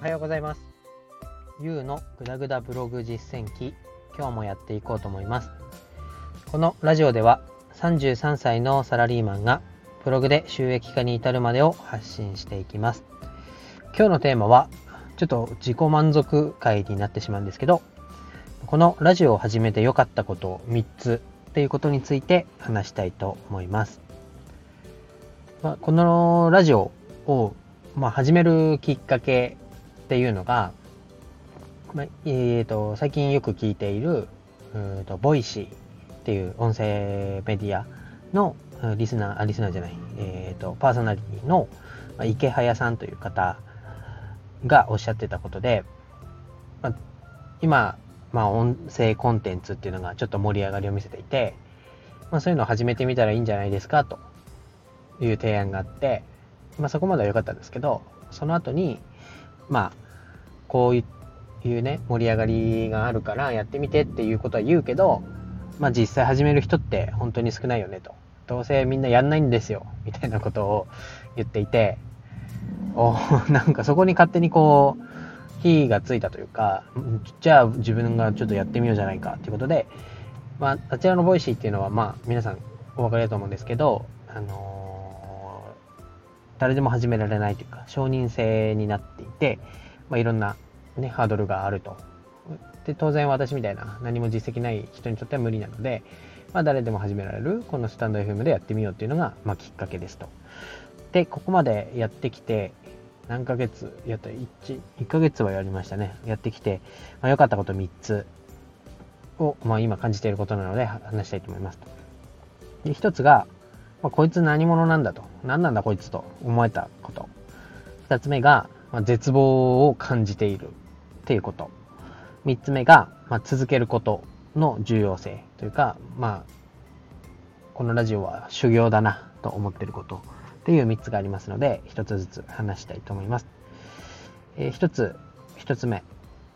おはようございます。ゆうのぐだぐだブログ実践記、今日もやっていこうと思います。このラジオでは33歳のサラリーマンがブログで収益化に至るまでを発信していきます。今日のテーマはちょっと自己満足会になってしまうんですけど、このラジオを始めて良かったこと3つっていうことについて話したいと思います。まあ、このラジオを、まあ、始めるきっかけっていうのが、まあ、えーと、最近よく聞いている、うんと、 Voicy っていう音声メディアのリスナー、あ、リスナーじゃない、えーと、パーソナリティの、池早さんという方がおっしゃってたことで、まあ、今、まあ、音声コンテンツっていうのがちょっと盛り上がりを見せていて、まあ、そういうのを始めてみたらいいんじゃないですかという提案があって、まあ、そこまでは良かったんですけどその後にまあこういうね盛り上がりがあるからやってみてっていうことは言うけど、まあ、実際始める人って本当に少ないよねと。どうせみんなやんないんですよみたいなことを言っていてお なんかそこに勝手にこう火がついたというかじゃあ自分がちょっとやってみようじゃないかっていうことで、まあ、あちらの Voicy っていうのはまあ皆さんお分かりだと思うんですけど、あの誰でも始められないというか承認制になっていて、まあ、いろんな、ね、ハードルがあるとで当然私みたいな何も実績ない人にとっては無理なので、まあ、誰でも始められるこのスタンド FM でやってみようっていうのが、まあ、きっかけですとでここまでやってきて何ヶ月やった 1, 1ヶ月はやりましたねやってきて、まあ、良かったこと3つを、まあ、今感じていることなので話したいと思いますとで1つがまあ、こいつ何者なんだと。何なんだこいつと思えたこと。二つ目が、まあ、絶望を感じているっていうこと。三つ目が、まあ、続けることの重要性というか、まあ、このラジオは修行だなと思ってることっていう三つがありますので、一つずつ話したいと思います。えー、一つ、一つ目。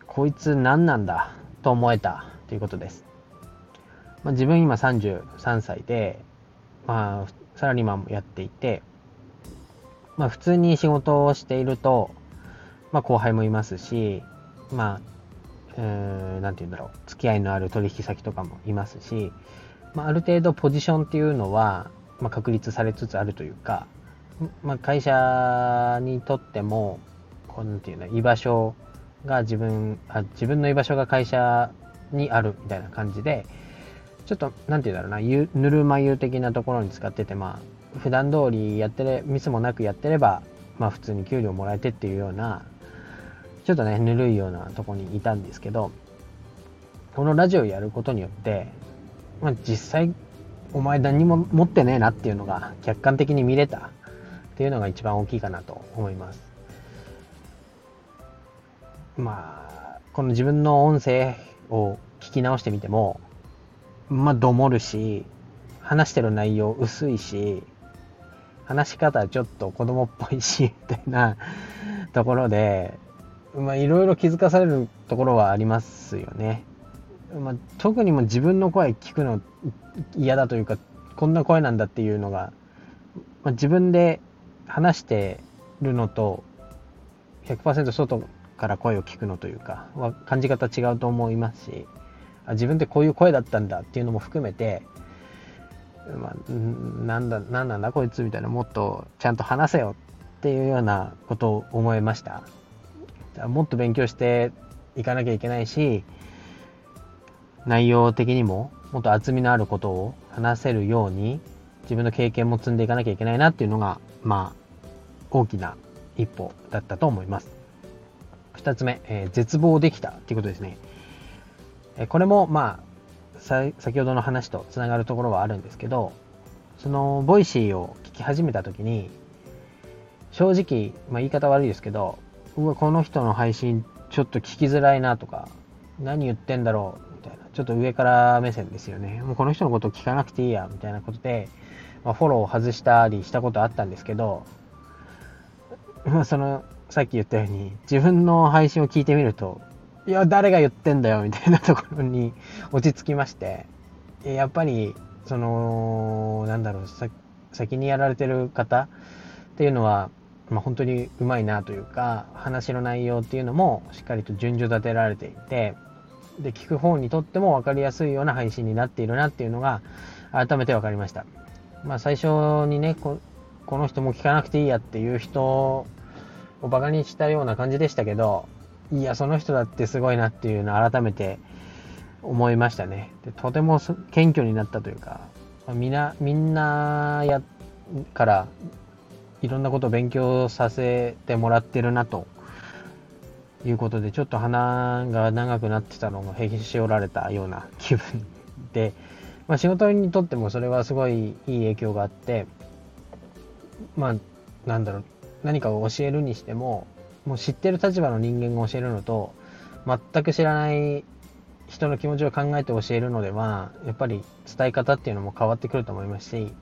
こいつ何なんだと思えたということです。まあ、自分今33歳で、まあ、サラリーマンもやっていて、まあ、普通に仕事をしていると、まあ、後輩もいますし、まあ、うなんて言うんだろう、付き合いのある取引先とかもいますし、まあ、ある程度ポジションっていうのは、まあ、確立されつつあるというか、まあ、会社にとっても、こうなんていうの、居場所が自分あ、自分の居場所が会社にあるみたいな感じで、ちょっと、なんて言うんだろうな、ぬるま湯的なところに使ってて、まあ、普段通りやってれ、ミスもなくやってれば、まあ普通に給料もらえてっていうような、ちょっとね、ぬるいようなとこにいたんですけど、このラジオやることによって、まあ実際、お前何も持ってねえなっていうのが客観的に見れたっていうのが一番大きいかなと思います。まあ、この自分の音声を聞き直してみても、まあ、どもるし、話してる内容薄いし、話し方ちょっと子供っぽいし、みたいなところで、まあ、いろいろ気づかされるところはありますよね。まあ、特にも自分の声聞くの嫌だというか、こんな声なんだっていうのが、まあ、自分で話してるのと、100%外から声を聞くのというか、は感じ方違うと思いますし、あ自分ってこういう声だったんだっていうのも含めて、まあ、なんだ、なんなんだこいつみたいな、もっとちゃんと話せよっていうようなことを思いました。もっと勉強していかなきゃいけないし、内容的にももっと厚みのあることを話せるように、自分の経験も積んでいかなきゃいけないなっていうのが、まあ、大きな一歩だったと思います。二つ目、えー、絶望できたっていうことですね。えこれもまあ先ほどの話とつながるところはあるんですけどその Voicy を聞き始めた時に正直、まあ、言い方悪いですけどうわこの人の配信ちょっと聞きづらいなとか何言ってんだろうみたいな。ちょっと上から目線ですよね。もうこの人のことを聞かなくていいやみたいなことで、まあ、フォローを外したりしたことあったんですけど、まあ、そのさっき言ったように自分の配信を聞いてみるといや、誰が言ってんだよ、みたいなところに 落ち着きまして、やっぱり、その、なんだろう、先にやられてる方っていうのは、まあ、本当にうまいなというか話の内容っていうのもしっかりと順序立てられていてで聞く方にとっても分かりやすいような配信になっているなっていうのが改めて分かりました。まあ、最初にねこの人も聞かなくていいやっていう人をバカにしたような感じでしたけどいやその人だってすごいなっていうのを改めて思いましたね。でとても謙虚になったというか、みんな、みんなやからいろんなことを勉強させてもらってるなということで、ちょっと鼻が長くなってたのがへし折られたような気分で、まあ、仕事にとってもそれはすごいいい影響があって、まあ、なんだろう、何かを教えるにしても、もう知ってる立場の人間が教えるのと、全く知らない人の気持ちを考えて教えるのでは、やっぱり伝え方っていうのも変わってくると思いますし、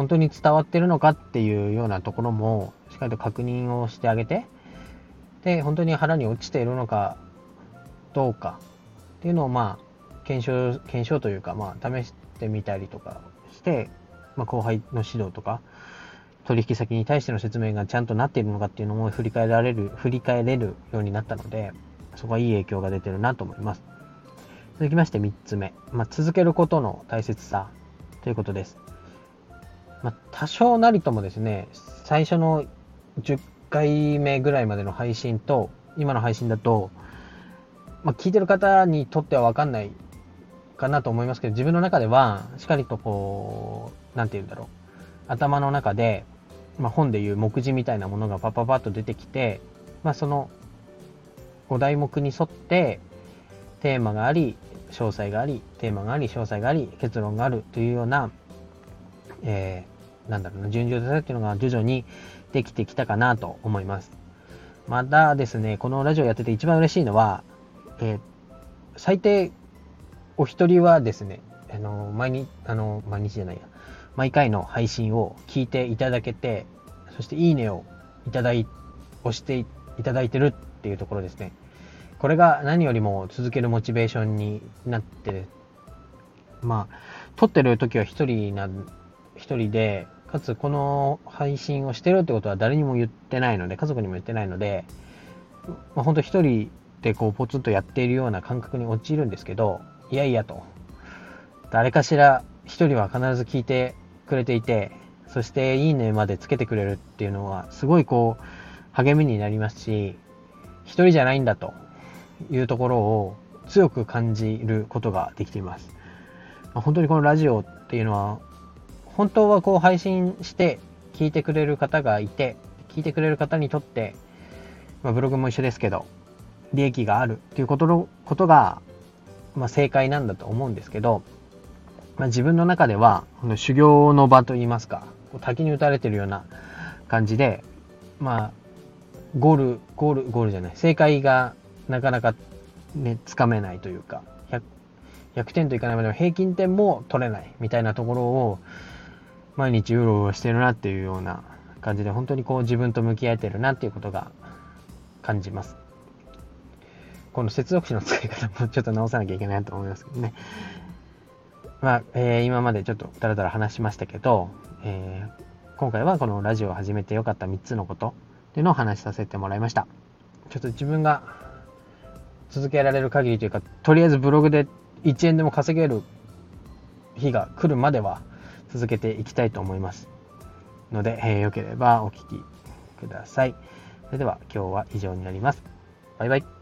本当に伝わってるのかっていうようなところも、しっかりと確認をしてあげて、で、本当に腹に落ちているのかどうかっていうのを、まあ、検証、検証というか、まあ、試してみたりとかして、まあ、後輩の指導とか、取引先に対しての説明がちゃんとなっているのかっていうのも振り返られる、振り返れるようになったので、そこはいい影響が出てるなと思います。続きまして3つ目。まあ、続けることの大切さということです。まあ、多少なりともですね、最初の10回目ぐらいまでの配信と、今の配信だと、まあ、聞いてる方にとってはわかんないかなと思いますけど、自分の中では、しっかりとこう、なんて言うんだろう。頭の中で、まあ、本でいう目次みたいなものがパパパッと出てきて、まあ、その5題目に沿ってテーマがあり、詳細があり、テーマがあり、詳細があり、結論があるというような、えー、なんだろうな、順序立てっていうのが徐々にできてきたかなと思います。またですね、このラジオやってて一番嬉しいのは、えー、最低お一人はですね、あの、毎日、あの、毎日じゃないや、毎回の配信を聞いていただけて、そしていいねをいただい、押していただいてるっていうところですね。これが何よりも続けるモチベーションになって、まあ、撮ってる時は一人な、一人で、かつこの配信をしてるってことは誰にも言ってないので、家族にも言ってないので、まあ、本当一人でこうポツンとやっているような感覚に陥るんですけど、いやいやと、誰かしら一人は必ず聞いてくれていて、そしていいねまでつけてくれるっていうのは、すごいこう、励みになりますし、一人じゃないんだというところを強く感じることができています。本当にこのラジオっていうのは、本当はこう配信して聞いてくれる方がいて、聞いてくれる方にとって、まあ、ブログも一緒ですけど、利益があるっていうことのことが、まあ、正解なんだと思うんですけど、まあ、自分の中では、この修行の場といいますか、滝に打たれてるような感じで、まあ、ゴール、ゴール、ゴールじゃない、正解がなかなかね、つかめないというか、100, 100点といかないまでも平均点も取れないみたいなところを、毎日うろうろしてるなっていうような感じで、本当にこう自分と向き合えてるなっていうことが感じます。この接続詞の使い方もちょっと直さなきゃいけないと思いますけどね。まあ、えー、今までちょっとだらだら話しましたけど、えー、今回はこのラジオを始めてよかった3つのことっていうのを話しさせてもらいました。ちょっと自分が続けられる限りというか、とりあえずブログで1円でも稼げる日が来るまでは続けていきたいと思います。ので、えー、よければお聴きください。それでは今日は以上になります。バイバイ。